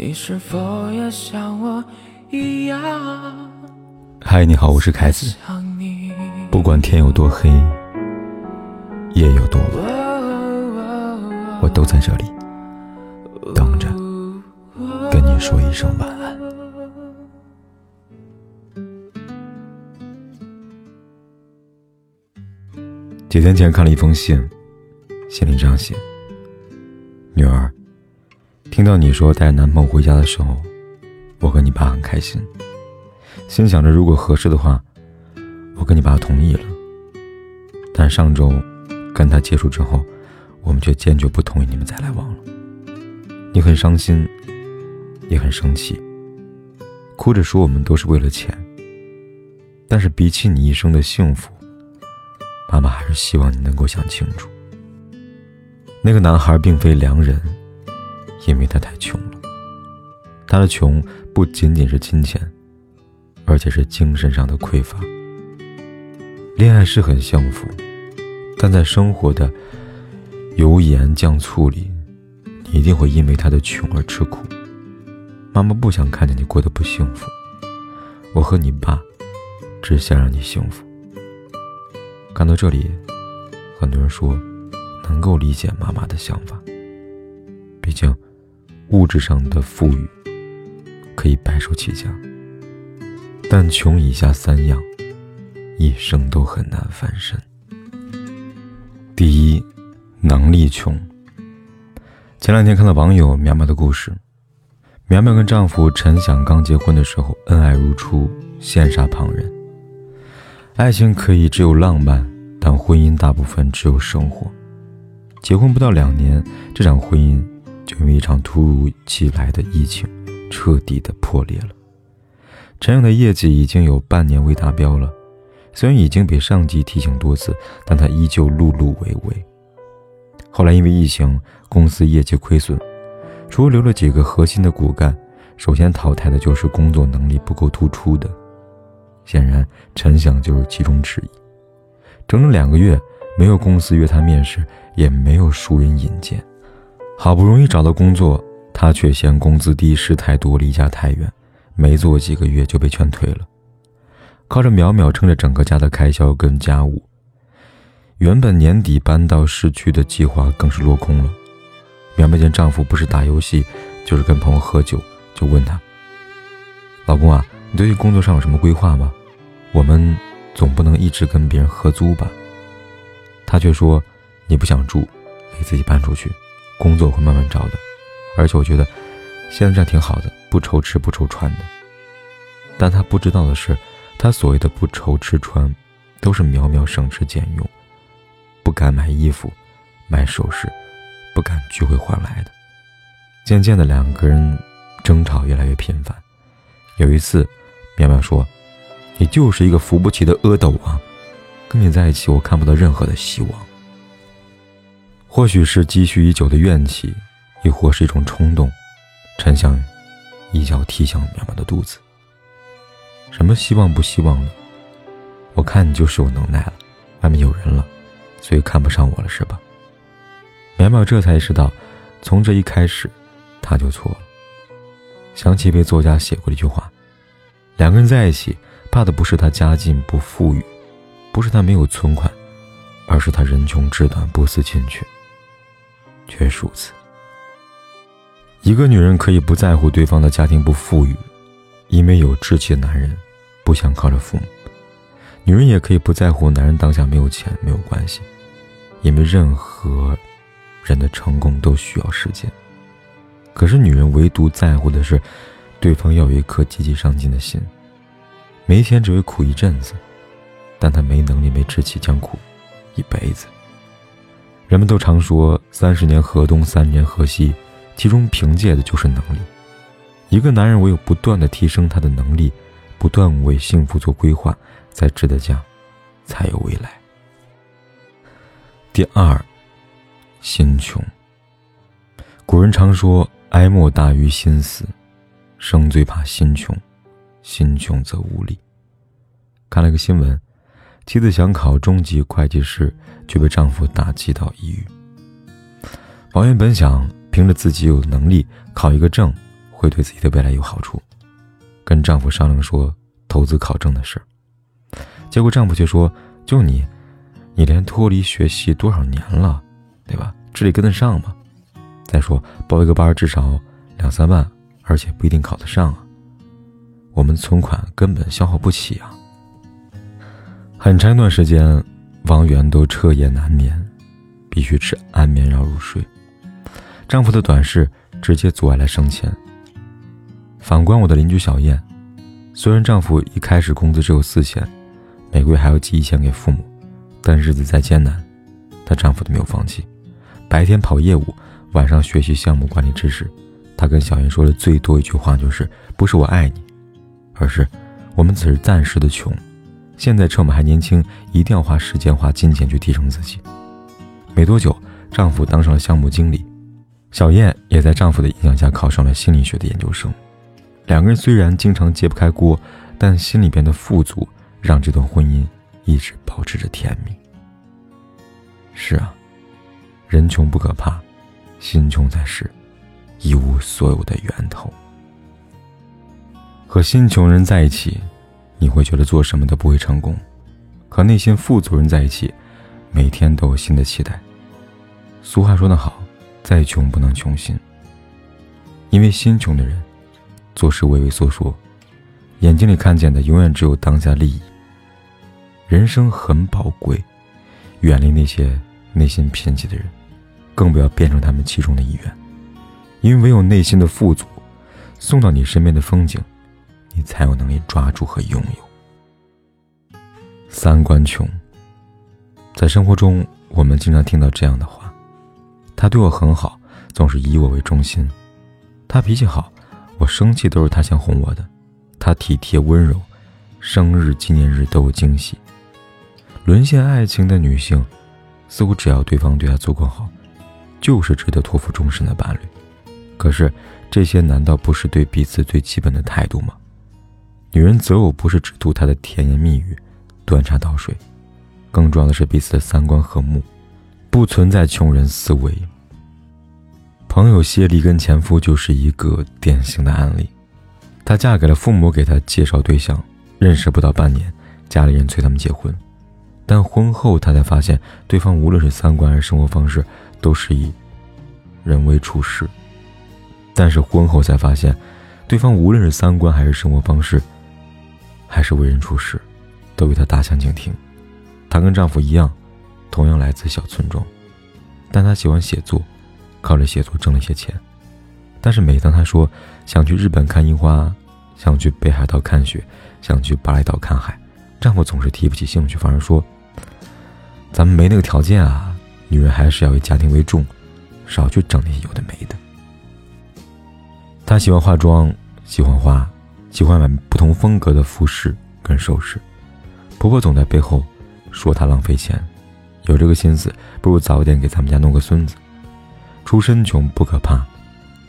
你是否也像我一样？嗨，你好，我是凯子。不管天有多黑，夜有多晚，我都在这里等着跟你说一声晚安。几天前看了一封信，信里这样写：“女儿。”听到你说带男朋友回家的时候，我和你爸很开心，心想着如果合适的话，我跟你爸同意了。但上周跟他接触之后，我们却坚决不同意你们再来往了。你很伤心，也很生气，哭着说我们都是为了钱。但是比起你一生的幸福，妈妈还是希望你能够想清楚，那个男孩并非良人。因为他太穷了，他的穷不仅仅是金钱，而且是精神上的匮乏。恋爱是很幸福，但在生活的油盐酱醋里，你一定会因为他的穷而吃苦。妈妈不想看见你过得不幸福，我和你爸只想让你幸福。看到这里，很多人说能够理解妈妈的想法，毕竟。物质上的富裕可以白手起家，但穷以下三样，一生都很难翻身。第一，能力穷。前两天看到网友苗苗的故事，苗苗跟丈夫陈想刚结婚的时候，恩爱如初，羡煞旁人。爱情可以只有浪漫，但婚姻大部分只有生活。结婚不到两年，这场婚姻。就因为一场突如其来的疫情，彻底的破裂了。陈勇的业绩已经有半年未达标了，虽然已经被上级提醒多次，但他依旧碌碌为为。后来因为疫情，公司业绩亏损，除了留了几个核心的骨干，首先淘汰的就是工作能力不够突出的。显然，陈翔就是其中之一。整整两个月，没有公司约他面试，也没有熟人引荐。好不容易找到工作，他却嫌工资低、事太多、离家太远，没做几个月就被劝退了。靠着淼淼撑着整个家的开销跟家务，原本年底搬到市区的计划更是落空了。淼淼见丈夫不是打游戏，就是跟朋友喝酒，就问他：“老公啊，你最近工作上有什么规划吗？我们总不能一直跟别人合租吧？”他却说：“你不想住，可以自己搬出去。”工作会慢慢找的，而且我觉得现在这样挺好的，不愁吃不愁穿的。但他不知道的是，他所谓的不愁吃穿，都是苗苗省吃俭用，不敢买衣服、买首饰，不敢聚会换来的。渐渐的，两个人争吵越来越频繁。有一次，苗苗说：“你就是一个扶不起的阿斗啊，跟你在一起，我看不到任何的希望。”或许是积蓄已久的怨气，亦或是一种冲动，陈翔一脚踢向苗苗的肚子。什么希望不希望的？我看你就是有能耐了，外面有人了，所以看不上我了是吧？苗苗这才意识到，从这一开始，他就错了。想起一位作家写过的一句话：两个人在一起，怕的不是他家境不富裕，不是他没有存款，而是他人穷志短，不思进取。却如此。一个女人可以不在乎对方的家庭不富裕，因为有志气的男人不想靠着父母；女人也可以不在乎男人当下没有钱没有关系，因为任何人的成功都需要时间。可是女人唯独在乎的是，对方要有一颗积极上进的心。没钱只会苦一阵子，但他没能力没志气将苦一辈子。人们都常说“三十年河东，三年河西”，其中凭借的就是能力。一个男人唯有不断的提升他的能力，不断为幸福做规划，才值得讲，才有未来。第二，心穷。古人常说“哀莫大于心死”，生最怕心穷，心穷则无力。看了个新闻。妻子想考中级会计师，却被丈夫打击到抑郁。王源本想凭着自己有能力考一个证，会对自己的未来有好处，跟丈夫商量说投资考证的事结果丈夫却说：“就你，你连脱离学习多少年了，对吧？智力跟得上吗？再说报一个班至少两三万，而且不一定考得上啊。我们存款根本消耗不起啊。”很长一段时间，王源都彻夜难眠，必须吃安眠药入睡。丈夫的短视直接阻碍了升迁。反观我的邻居小燕，虽然丈夫一开始工资只有四千，每个月还要寄一千给父母，但日子再艰难，她丈夫都没有放弃。白天跑业务，晚上学习项目管理知识。她跟小燕说的最多一句话就是：“不是我爱你，而是我们只是暂时的穷。现在趁我们还年轻，一定要花时间、花金钱去提升自己。”没多久，丈夫当上了项目经理，小燕也在丈夫的影响下考上了心理学的研究生。两个人虽然经常揭不开锅，但心里边的富足让这段婚姻一直保持着甜蜜。是啊，人穷不可怕，心穷才是一无所有的源头。和心穷人在一起，你会觉得做什么都不会成功；和内心富足人在一起，每天都有新的期待。俗话说得好，再穷不能穷心，因为心穷的人。做事畏畏缩缩，眼睛里看见的永远只有当下利益。人生很宝贵，远离那些内心贫瘠的人，更不要变成他们其中的一员。因为唯有内心的富足，送到你身边的风景，你才有能力抓住和拥有。三观穷，在生活中我们经常听到这样的话：他对我很好，总是以我为中心；他脾气好。我生气都是他先哄我的，他体贴温柔，生日纪念日都有惊喜。沦陷爱情的女性，似乎只要对方对她足够好，就是值得托付终身的伴侣。可是这些难道不是对彼此最基本的态度吗？女人择偶不是只图他的甜言蜜语、端茶倒水，更重要的是彼此的三观和睦，不存在穷人思维。朋友谢丽跟前夫就是一个典型的案例。她嫁给了父母给她介绍对象，认识不到半年，家里人催他们结婚。但婚后她才发现，对方无论是三观还是生活方式，都是以人为处事。但是婚后才发现，对方无论是三观还是生活方式，还是为人处事，都与她大相径庭。她跟丈夫一样，同样来自小村庄，但她喜欢写作。靠着写作挣了些钱，但是每当她说想去日本看樱花，想去北海道看雪，想去巴厘岛看海，丈夫总是提不起兴趣，反而说：“咱们没那个条件啊，女人还是要以家庭为重，少去整那些有的没的。”她喜欢化妆，喜欢花，喜欢买不同风格的服饰跟首饰，婆婆总在背后说她浪费钱，有这个心思，不如早点给咱们家弄个孙子。出身穷不可怕，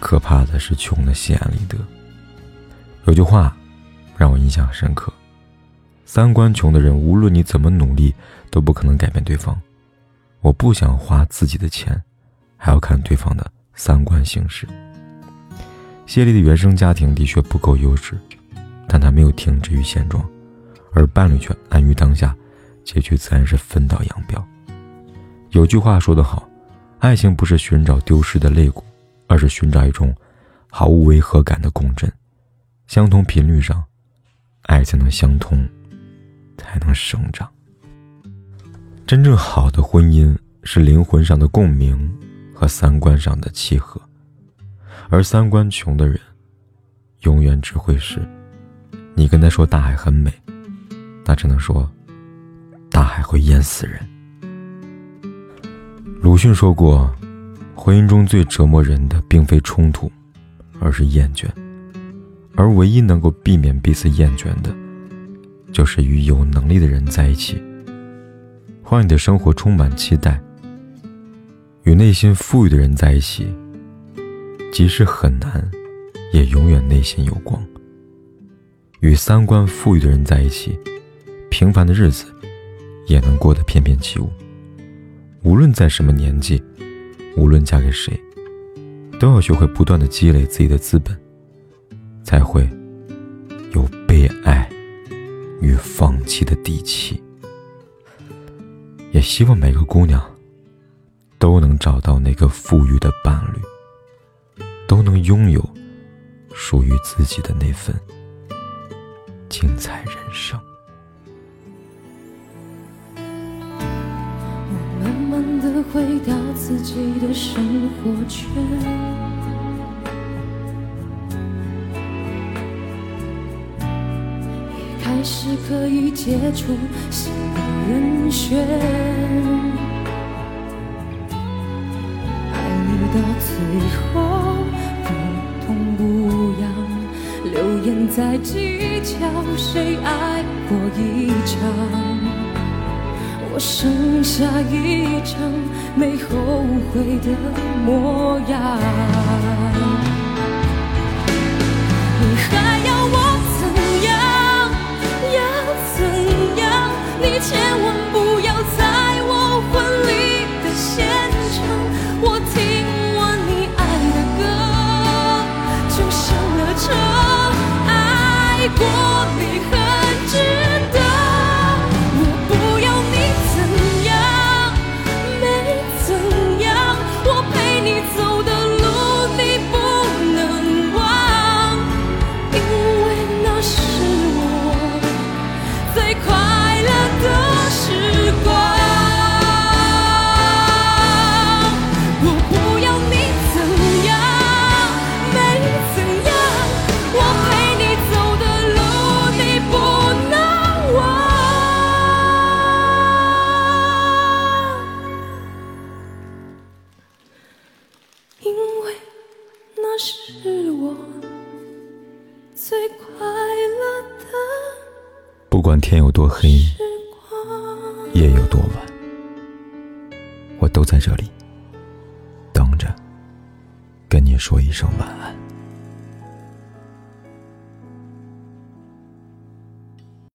可怕的是穷的心安理得。有句话让我印象深刻：三观穷的人，无论你怎么努力，都不可能改变对方。我不想花自己的钱，还要看对方的三观行事。谢丽的原生家庭的确不够优质，但她没有停止于现状，而伴侣却安于当下，结局自然是分道扬镳。有句话说得好。爱情不是寻找丢失的肋骨，而是寻找一种毫无违和感的共振。相同频率上，爱才能相通，才能生长。真正好的婚姻是灵魂上的共鸣和三观上的契合，而三观穷的人，永远只会是，你跟他说大海很美，他只能说，大海会淹死人。鲁迅说过：“婚姻中最折磨人的，并非冲突，而是厌倦。而唯一能够避免彼此厌倦的，就是与有能力的人在一起，让你的生活充满期待。与内心富裕的人在一起，即使很难，也永远内心有光。与三观富裕的人在一起，平凡的日子，也能过得翩翩起舞。”无论在什么年纪，无论嫁给谁，都要学会不断的积累自己的资本，才会有被爱与放弃的底气。也希望每个姑娘都能找到那个富裕的伴侣，都能拥有属于自己的那份精彩人生。我慢慢的回到自己的生活圈。开始可以接触新的人选，爱你到最后在计较谁爱过一场，我剩下一张没后悔的模样。你还要我怎样？要怎样？你欠我。因为那是我最快乐的。不管天有多黑，夜有多晚，我都在这里等着，跟你说一声晚安。